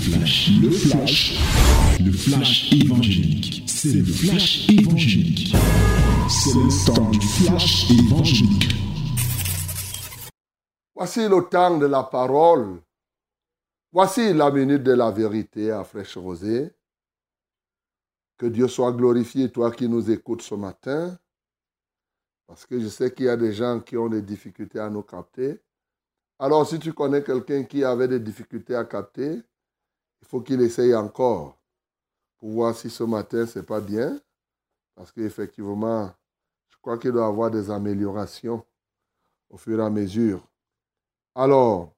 flash, le flash, le flash évangélique. C'est le flash évangélique. C'est le temps du flash évangélique. Voici le temps de la parole. Voici la minute de la vérité à fraîche rosée. Que Dieu soit glorifié, toi qui nous écoutes ce matin. Parce que je sais qu'il y a des gens qui ont des difficultés à nous capter. Alors, si tu connais quelqu'un qui avait des difficultés à capter, il faut qu'il essaye encore pour voir si ce matin, ce n'est pas bien. Parce qu'effectivement, je crois qu'il doit avoir des améliorations au fur et à mesure. Alors,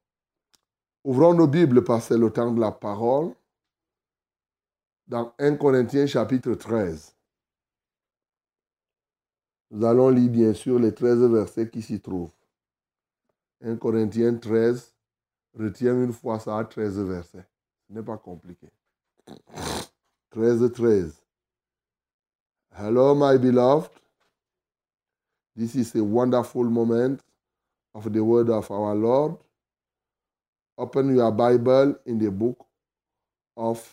ouvrons nos Bibles parce que c'est le temps de la parole. Dans 1 Corinthiens chapitre 13. Nous allons lire bien sûr les 13 versets qui s'y trouvent. 1 Corinthiens 13, retiens une fois ça à 13 versets. Ce n'est pas compliqué. 13, 13. Hello, my beloved. This is a wonderful moment of the word of our Lord. Open your Bible in the book of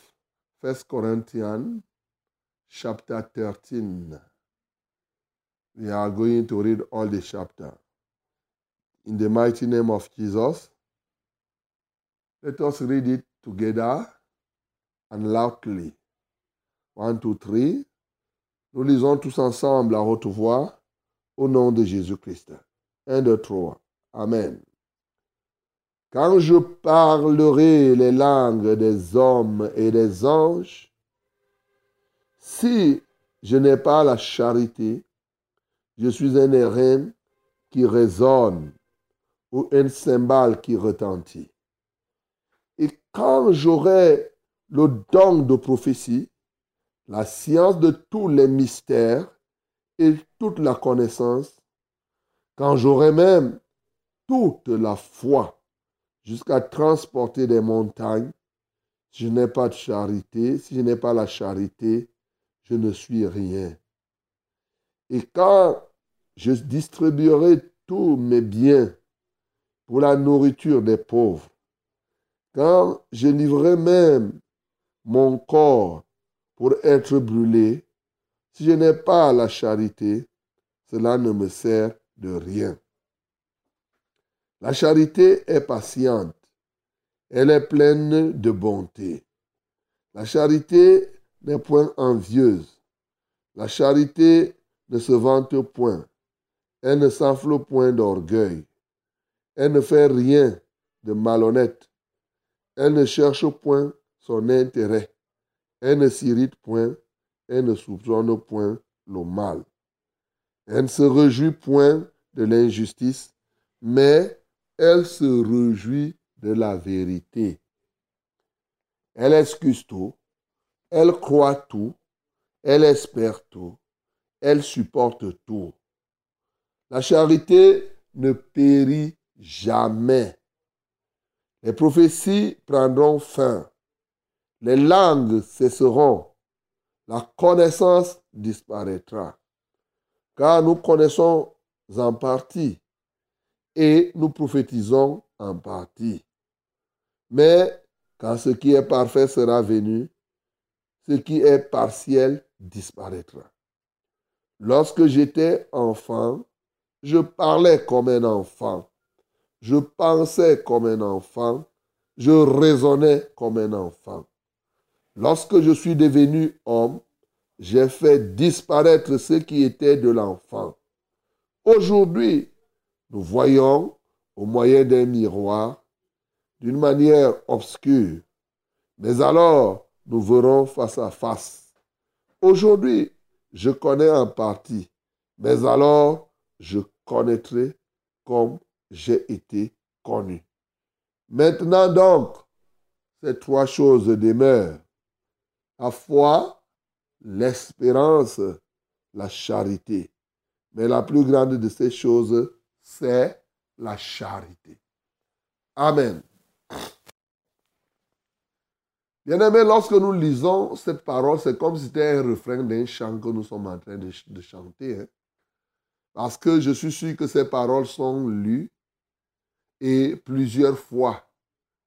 First Corinthians, chapter 13. We are going to read all the chapter. In the mighty name of Jesus, let us read it together and loudly. One, two, three. Nous lisons tous ensemble à haute voix au nom de Jésus-Christ. Un, deux, trois. Amen. Quand je parlerai les langues des hommes et des anges, si je n'ai pas la charité, je suis un airain qui résonne ou un cymbale qui retentit. Quand j'aurai le don de prophétie, la science de tous les mystères et toute la connaissance, quand j'aurai même toute la foi jusqu'à transporter des montagnes, si je n'ai pas de charité, si je n'ai pas la charité, je ne suis rien. Et quand je distribuerai tous mes biens pour la nourriture des pauvres, quand je livrerai même mon corps pour être brûlé, si je n'ai pas la charité, cela ne me sert de rien. La charité est patiente, elle est pleine de bonté. La charité n'est point envieuse. La charité ne se vante point. Elle ne s'enfle point d'orgueil. Elle ne fait rien de malhonnête. Elle ne cherche point son intérêt. Elle ne s'irrite point. Elle ne soupçonne point le mal. Elle ne se réjouit point de l'injustice, mais elle se réjouit de la vérité. Elle excuse tout, elle croit tout, elle espère tout, elle supporte tout. La charité ne périt jamais. Les prophéties prendront fin. Les langues cesseront. La connaissance disparaîtra. Car nous connaissons en partie et nous prophétisons en partie. Mais quand ce qui est parfait sera venu, ce qui est partiel disparaîtra. Lorsque j'étais enfant, je parlais comme un enfant. Je pensais comme un enfant. Je raisonnais comme un enfant. Lorsque je suis devenu homme, j'ai fait disparaître ce qui était de l'enfant. Aujourd'hui, nous voyons au moyen d'un miroir d'une manière obscure. Mais alors, nous verrons face à face. Aujourd'hui, je connais en partie, mais alors, je connaîtrai comme j'ai été connu. Maintenant donc, ces trois choses demeurent. La foi, l'espérance, la charité. Mais la plus grande de ces choses, c'est la charité. Amen. Bien-aimés, lorsque nous lisons cette parole, c'est comme si c'était un refrain d'un chant que nous sommes en train de, chanter. Hein. Parce que je suis sûr que ces paroles sont lues et plusieurs fois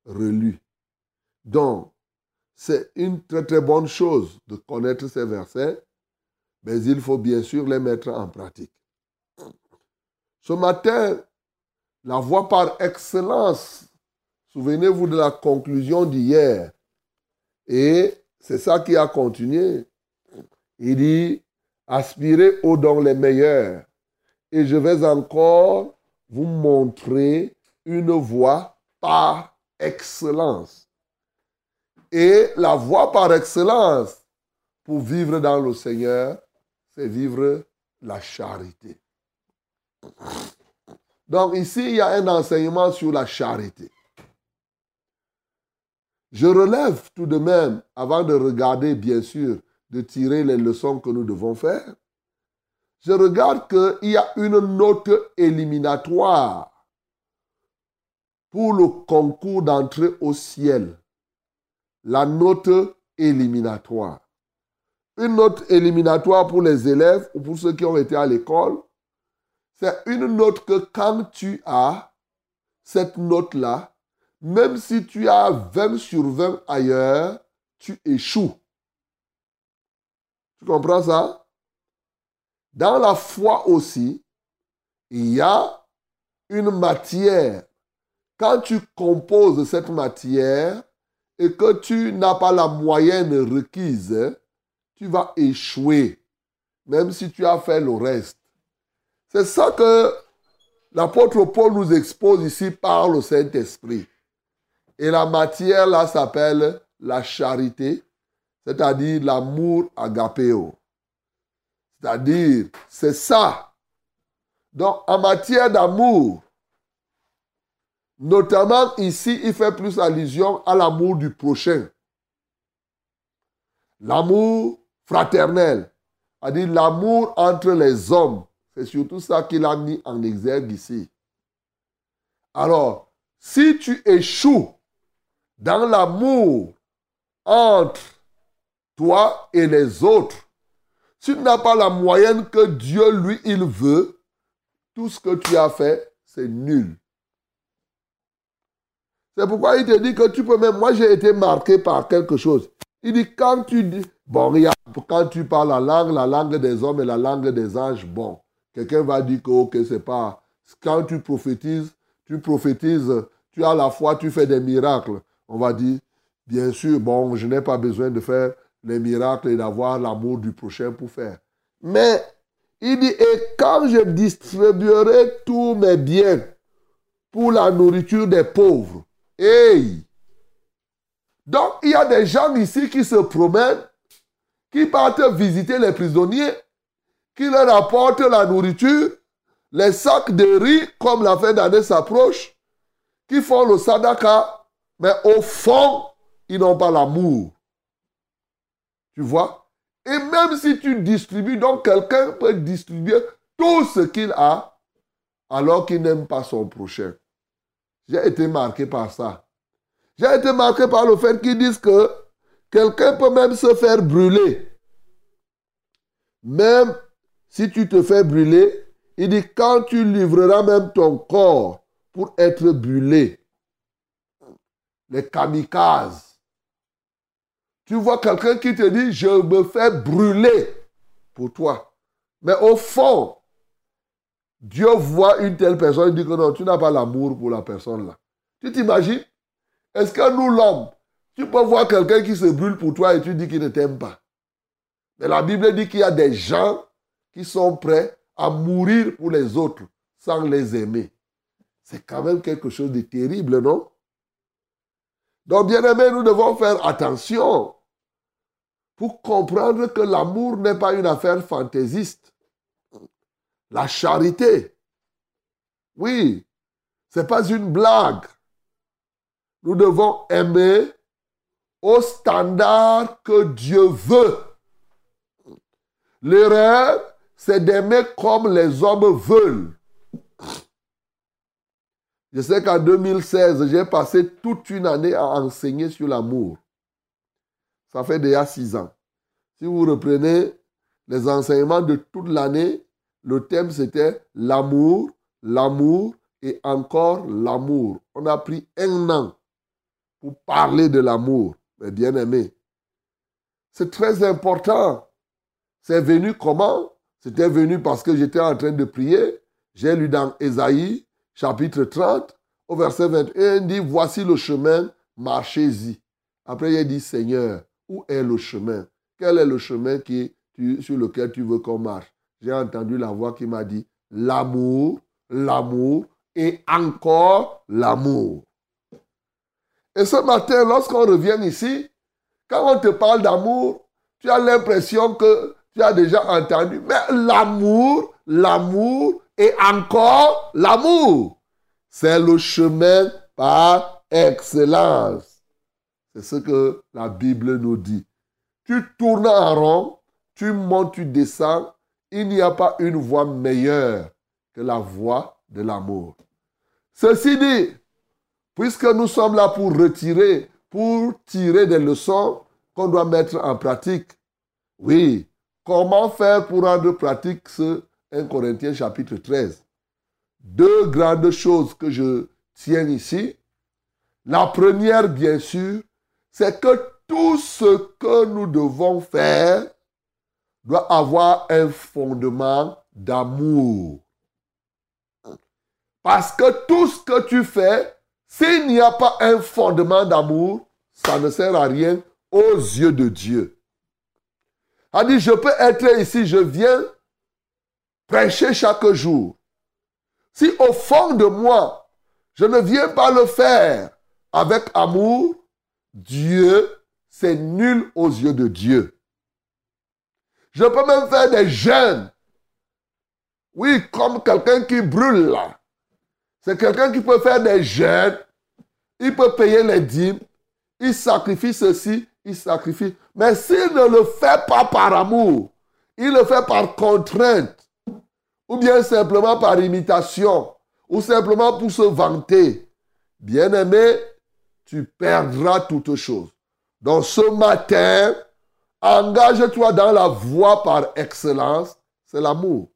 relues. Donc, c'est une très très bonne chose de connaître ces versets, mais il faut bien sûr les mettre en pratique. Ce matin, la voie par excellence, souvenez-vous de la conclusion d'hier, et c'est ça qui a continué. Il dit, aspirez aux dons les meilleurs, et je vais encore vous montrer une voie par excellence. Et la voie par excellence pour vivre dans le Seigneur, c'est vivre la charité. Donc ici, il y a un enseignement sur la charité. Je relève tout de même, avant de regarder, bien sûr, de tirer les leçons que nous devons faire, je regarde qu'il y a une note éliminatoire pour le concours d'entrée au ciel. La note éliminatoire. Une note éliminatoire pour les élèves ou pour ceux qui ont été à l'école, c'est une note que quand tu as cette note-là, même si tu as 20 sur 20 ailleurs, tu échoues. Tu comprends ça? Dans la foi aussi, il y a une matière. Quand tu composes cette matière et que tu n'as pas la moyenne requise, tu vas échouer, même si tu as fait le reste. C'est ça que l'apôtre Paul nous expose ici par le Saint-Esprit. Et la matière là s'appelle la charité, c'est-à-dire l'amour agapéo. C'est-à-dire, c'est ça. Donc, en matière d'amour, notamment ici, il fait plus allusion à l'amour du prochain. L'amour fraternel, c'est-à-dire l'amour entre les hommes. C'est surtout ça qu'il a mis en exergue ici. Alors, si tu échoues dans l'amour entre toi et les autres, si tu n'as pas la moyenne que Dieu, lui, il veut, tout ce que tu as fait, c'est nul. C'est pourquoi il te dit que tu peux même, moi j'ai été marqué par quelque chose. Il dit, quand tu dis, bon, quand tu parles la langue, la langue des hommes et la langue des anges, bon, Quelqu'un va dire que, ok, c'est pas. Quand tu prophétises, tu prophétises, tu as la foi, tu fais des miracles. On va dire, bien sûr, bon, je n'ai pas besoin de faire les miracles et d'avoir l'amour du prochain pour faire. Mais il dit, et quand je distribuerai tous mes biens pour la nourriture des pauvres, Donc, il y a des gens ici qui se promènent, qui partent visiter les prisonniers qui leur apporte la nourriture, les sacs de riz, comme la fin d'année s'approche, qui font le sadaka, mais au fond, ils n'ont pas l'amour. Tu vois? Et même si tu distribues, donc quelqu'un peut distribuer tout ce qu'il a, alors qu'il n'aime pas son prochain. J'ai été marqué par ça. J'ai été marqué par le fait qu'ils disent que quelqu'un peut même se faire brûler. Même si tu te fais brûler, il dit quand tu livreras même ton corps pour être brûlé. Les kamikazes. Tu vois quelqu'un qui te dit, je me fais brûler pour toi. Mais au fond, Dieu voit une telle personne et dit que non, tu n'as pas l'amour pour la personne là. Tu t'imagines? Est-ce que nous, l'homme, tu peux voir quelqu'un qui se brûle pour toi et tu dis qu'il ne t'aime pas? Mais la Bible dit qu'il y a des gens qui sont prêts à mourir pour les autres sans les aimer. C'est quand même quelque chose de terrible, non? Donc, bien aimé, nous devons faire attention pour comprendre que l'amour n'est pas une affaire fantaisiste. La charité, oui, ce n'est pas une blague. Nous devons aimer au standard que Dieu veut. L'erreur, c'est d'aimer comme les hommes veulent. Je sais qu'en 2016, j'ai passé toute une année à enseigner sur l'amour. Ça fait déjà six ans. Si vous reprenez les enseignements de toute l'année, le thème c'était l'amour, l'amour et encore l'amour. On a pris un an pour parler de l'amour. Mais bien aimé, c'est très important. C'est venu comment? C'était venu parce que j'étais en train de prier. J'ai lu dans Ésaïe, chapitre 30, au verset 21, il dit, voici le chemin, marchez-y. Après, il dit, Seigneur, où est le chemin? Quel est le chemin qui, sur lequel tu veux qu'on marche? J'ai entendu la voix qui m'a dit, l'amour, l'amour et encore l'amour. Et ce matin, lorsqu'on revient ici, quand on te parle d'amour, tu as l'impression que tu as déjà entendu. Mais l'amour, l'amour et encore l'amour, c'est le chemin par excellence. C'est ce que la Bible nous dit. Tu tournes en rond, tu montes, tu descends. Il n'y a pas une voie meilleure que la voie de l'amour. Ceci dit, puisque nous sommes là pour retirer, pour tirer des leçons qu'on doit mettre en pratique, oui, comment faire pour rendre pratique ce 1 Corinthiens chapitre 13 Deux grandes choses que je tiens ici. La première, bien sûr, c'est que tout ce que nous devons faire doit avoir un fondement d'amour. Parce que tout ce que tu fais, s'il n'y a pas un fondement d'amour, ça ne sert à rien aux yeux de Dieu. A dit, je peux être ici, je viens prêcher chaque jour. Si au fond de moi, je ne viens pas le faire avec amour, Dieu, c'est nul aux yeux de Dieu. Je peux même faire des jeûnes. Oui, comme quelqu'un qui brûle là. C'est quelqu'un qui peut faire des jeûnes, il peut payer les dîmes, il sacrifie ceci, il sacrifie. Mais s'il ne le fait pas par amour, il le fait par contrainte, ou bien simplement par imitation, ou simplement pour se vanter, bien aimé, tu perdras toutes choses. Donc ce matin, engage-toi dans la voie par excellence, c'est l'amour.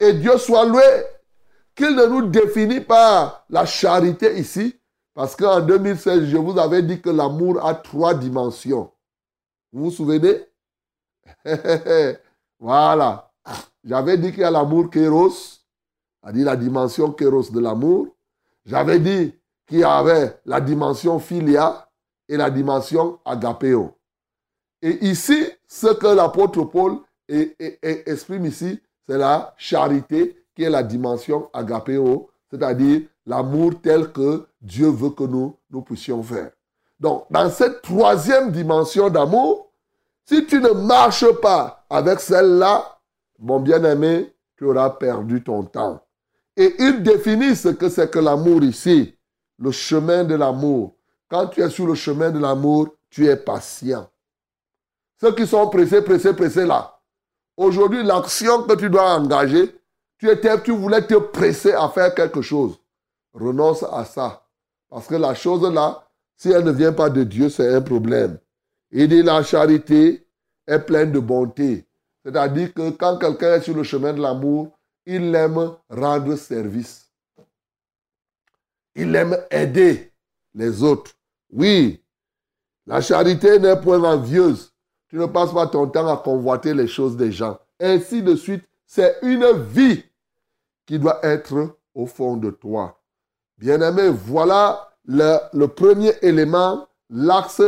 Et Dieu soit loué qu'il ne nous définit pas la charité ici, parce qu'en 2016, je vous avais dit que l'amour a trois dimensions. Vous vous souvenez? Voilà. J'avais dit qu'il y a l'amour kéros, c'est-à-dire la dimension kéros de l'amour. J'avais dit qu'il y avait la dimension philia et la dimension agapéo. Et ici, ce que l'apôtre Paul exprime ici, c'est la charité qui est la dimension agapéo, c'est-à-dire l'amour tel que Dieu veut que nous, nous puissions faire. Donc, dans cette troisième dimension d'amour, si tu ne marches pas avec celle-là, mon bien-aimé, tu auras perdu ton temps. Et il définit ce que c'est que l'amour ici, le chemin de l'amour. Quand tu es sur le chemin de l'amour, tu es patient. Ceux qui sont pressés, pressés, pressés là. Aujourd'hui, l'action que tu dois engager, tu, étais, tu voulais te presser à faire quelque chose. Renonce à ça. Parce que la chose là, si elle ne vient pas de Dieu, c'est un problème. Il dit la charité est pleine de bonté. C'est-à-dire que quand quelqu'un est sur le chemin de l'amour, il aime rendre service. Il aime aider les autres. Oui, la charité n'est point envieuse. Tu ne passes pas ton temps à convoiter les choses des gens. Ainsi de suite, c'est une vie qui doit être au fond de toi. Bien-aimé, voilà le, premier élément, l'axe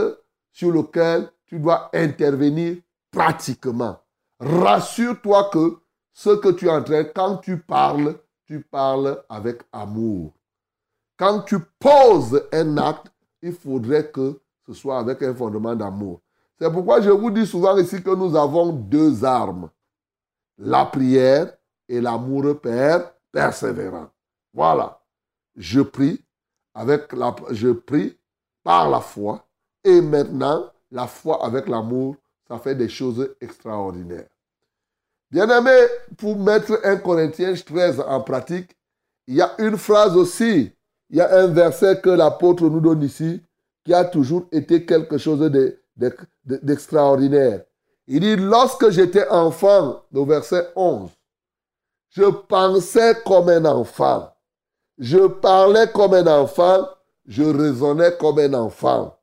sur lequel tu dois intervenir pratiquement. Rassure-toi que ce que tu es en train, quand tu parles, tu parles avec amour. Quand tu poses un acte, il faudrait que ce soit avec un fondement d'amour. C'est pourquoi je vous dis souvent ici que nous avons deux armes. La prière et l'amour Père persévérant. Voilà. Je prie avec la, je prie par la foi et maintenant la foi avec l'amour, ça fait des choses extraordinaires. Bien-aimé, pour mettre 1 Corinthiens 13 en pratique, il y a une phrase aussi, il y a un verset que l'apôtre nous donne ici, qui a toujours été quelque chose d'extraordinaire. Il dit, lorsque j'étais enfant, au verset 11, je pensais comme un enfant. Je parlais comme un enfant. Je raisonnais comme un enfant.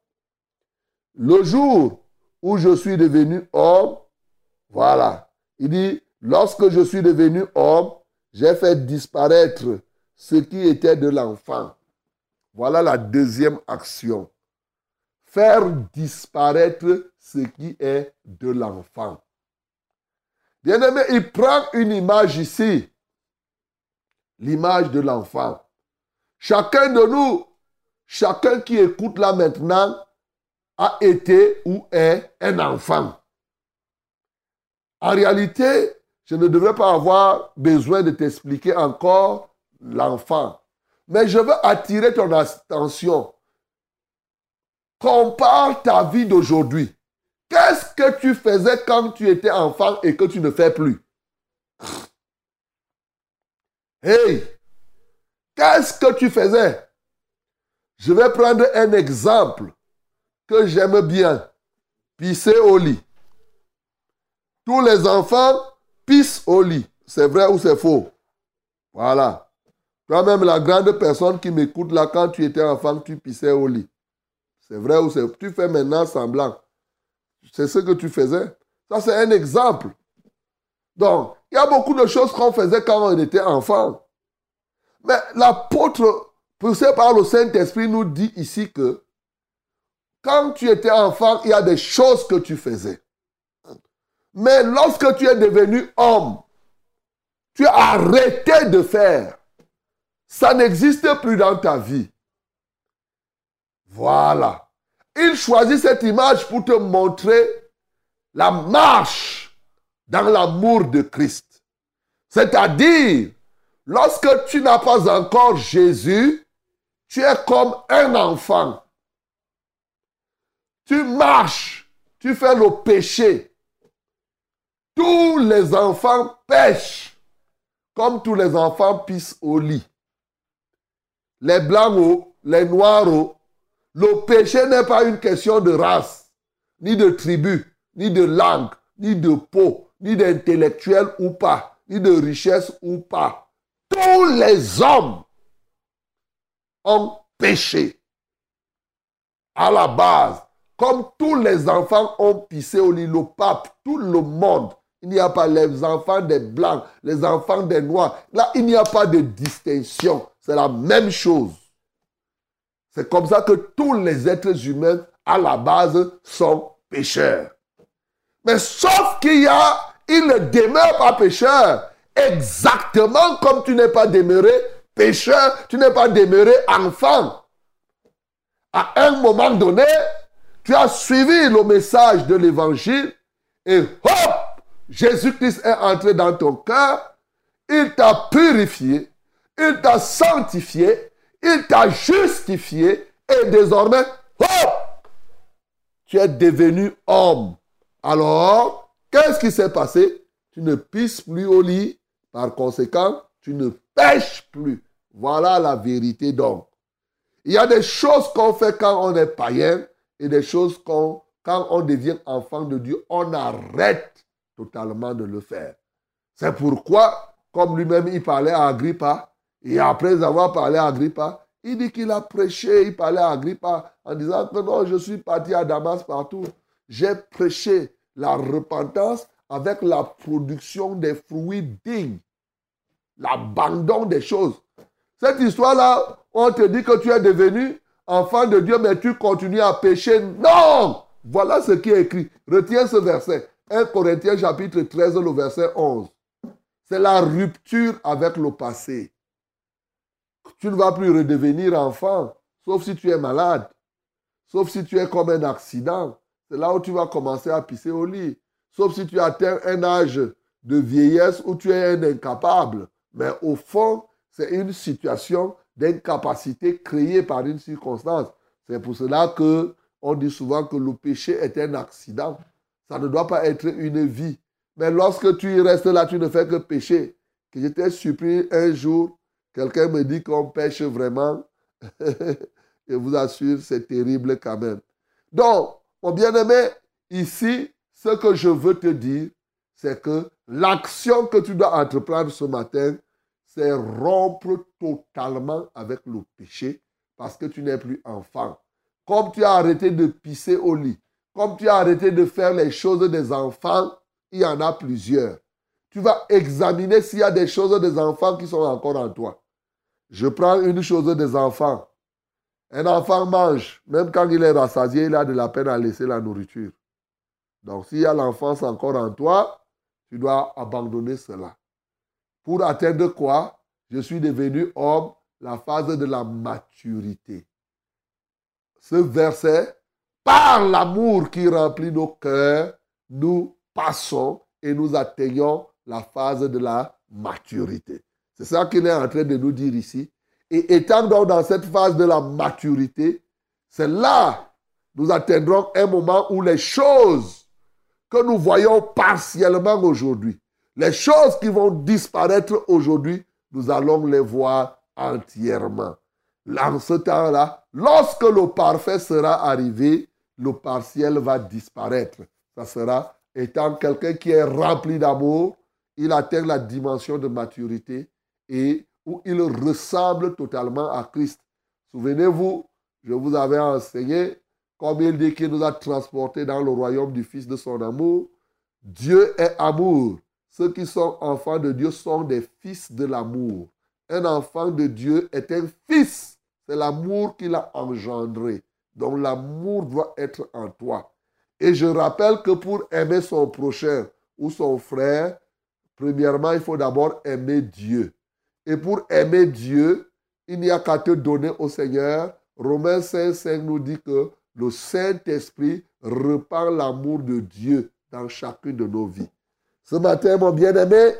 le jour où je suis devenu homme, voilà. Il dit, lorsque je suis devenu homme, j'ai fait disparaître ce qui était de l'enfant. Voilà la deuxième action. Faire disparaître ce qui est de l'enfant. Bien-aimé, il prend une image ici. L'image de l'enfant. Chacun de nous, chacun qui écoute là maintenant, a été ou est un enfant. En réalité, je ne devrais pas avoir besoin de t'expliquer encore l'enfant. Mais je veux attirer ton attention. Compare ta vie d'aujourd'hui. Qu'est-ce que tu faisais quand tu étais enfant et que tu ne fais plus? Hey, qu'est-ce que tu faisais? Je vais prendre un exemple que j'aime bien. Pisser au lit. Tous les enfants pissent au lit. C'est vrai ou c'est faux? Voilà. Toi-même, la grande personne qui m'écoute là, quand tu étais enfant, tu pissais au lit. C'est vrai ou c'est Tu fais maintenant semblant. C'est ce que tu faisais. Ça, c'est un exemple. Donc, il y a beaucoup de choses qu'on faisait quand on était enfant. Mais l'apôtre, poussé par le Saint-Esprit, nous dit ici que quand tu étais enfant, il y a des choses que tu faisais. Mais lorsque tu es devenu homme, tu as arrêté de faire. Ça n'existe plus dans ta vie. Voilà. Il choisit cette image pour te montrer la marche dans l'amour de Christ. C'est-à-dire, lorsque tu n'as pas encore Jésus, tu es comme un enfant. Tu marches, tu fais le péché. Tous les enfants pêchent, comme tous les enfants pissent au lit. Les blancs, les noirs, le péché n'est pas une question de race, ni de tribu, ni de langue, ni de peau, ni d'intellectuel ou pas, ni de richesse ou pas. Tous les hommes ont péché. À la base, comme tous les enfants ont pissé au lit, le pape, tout le monde, il n'y a pas les enfants des blancs, les enfants des noirs. Là, il n'y a pas de distinction. C'est la même chose. C'est comme ça que tous les êtres humains, à la base, sont pécheurs. Mais sauf qu'il y a, il ne demeure pas pécheur. Exactement comme tu n'es pas demeuré pécheur, tu n'es pas demeuré enfant. À un moment donné, tu as suivi le message de l'évangile et hop, Jésus-Christ est entré dans ton cœur, il t'a purifié, il t'a sanctifié, il t'a justifié et désormais, hop, tu es devenu homme. Alors, qu'est-ce qui s'est passé? Tu ne pisses plus au lit, par conséquent, tu ne pêches plus. Voilà la vérité donc. Il y a des choses qu'on fait quand on est païen et des choses qu'on, quand on devient enfant de Dieu, on arrête totalement de le faire. C'est pourquoi, comme lui-même il parlait à Agrippa, et après avoir parlé à Agrippa, il dit qu'il a prêché, il parlait à Agrippa en disant que non, je suis parti à Damas partout. J'ai prêché la repentance avec la production des fruits dignes, l'abandon des choses. Cette histoire-là, on te dit que tu es devenu enfant de Dieu, mais tu continues à pécher. Non! Voilà ce qui est écrit. Retiens ce verset. 1 Corinthiens chapitre 13, le verset 11. C'est la rupture avec le passé. Tu ne vas plus redevenir enfant, sauf si tu es malade, sauf si tu es comme un accident. C'est là où tu vas commencer à pisser au lit. Sauf si tu atteins un âge de vieillesse où tu es un incapable. Mais au fond, c'est une situation d'incapacité créée par une circonstance. C'est pour cela que on dit souvent que le péché est un accident. Ça ne doit pas être une vie. Mais lorsque tu restes là, tu ne fais que pécher. Que j'étais surpris un jour, quelqu'un me dit qu'on pêche vraiment. Je vous assure, c'est terrible quand même. Donc, mon bien-aimé, ici, ce que je veux te dire, c'est que l'action que tu dois entreprendre ce matin, c'est rompre totalement avec le péché parce que tu n'es plus enfant. Comme tu as arrêté de pisser au lit, comme tu as arrêté de faire les choses des enfants, il y en a plusieurs. Tu vas examiner s'il y a des choses des enfants qui sont encore en toi. Je prends une chose des enfants. Un enfant mange, même quand il est rassasié, il a de la peine à laisser la nourriture. Donc s'il y a l'enfance encore en toi, tu dois abandonner cela. Pour atteindre quoi? Je suis devenu homme, la phase de la maturité. Ce verset, par l'amour qui remplit nos cœurs, nous passons et nous atteignons la phase de la maturité. C'est ça qu'il est en train de nous dire ici. Et étant donc dans cette phase de la maturité, c'est là nous atteindrons un moment où les choses que nous voyons partiellement aujourd'hui, les choses qui vont disparaître aujourd'hui, nous allons les voir entièrement. En ce temps-là, lorsque le parfait sera arrivé, le partiel va disparaître. Ça sera, étant quelqu'un qui est rempli d'amour, il atteint la dimension de maturité et où il ressemble totalement à Christ. Souvenez-vous, je vous avais enseigné, comme il dit qu'il nous a transportés dans le royaume du Fils de son amour. Dieu est amour. Ceux qui sont enfants de Dieu sont des fils de l'amour. Un enfant de Dieu est un fils. C'est l'amour qu'il a engendré. Donc l'amour doit être en toi. Et je rappelle que pour aimer son prochain ou son frère, premièrement, il faut d'abord aimer Dieu. Et pour aimer Dieu, il n'y a qu'à te donner au Seigneur. Romains 5, 5 nous dit que le Saint-Esprit repart l'amour de Dieu dans chacune de nos vies. Ce matin, mon bien-aimé,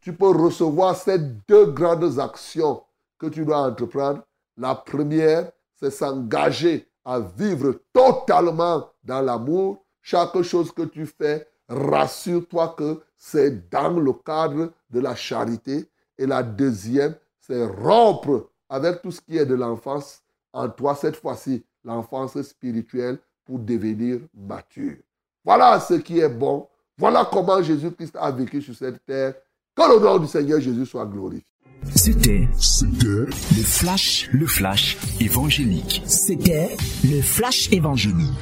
tu peux recevoir ces deux grandes actions que tu dois entreprendre. La première, c'est s'engager à vivre totalement dans l'amour. Chaque chose que tu fais, rassure-toi que c'est dans le cadre de la charité. Et la deuxième, c'est rompre avec tout ce qui est de l'enfance en toi, cette fois-ci, l'enfance spirituelle pour devenir mature. Voilà ce qui est bon. Voilà comment Jésus-Christ a vécu sur cette terre. Que le nom du Seigneur Jésus soit glorifié. C'était C'était le flash, le flash évangélique. C'était le flash évangélique.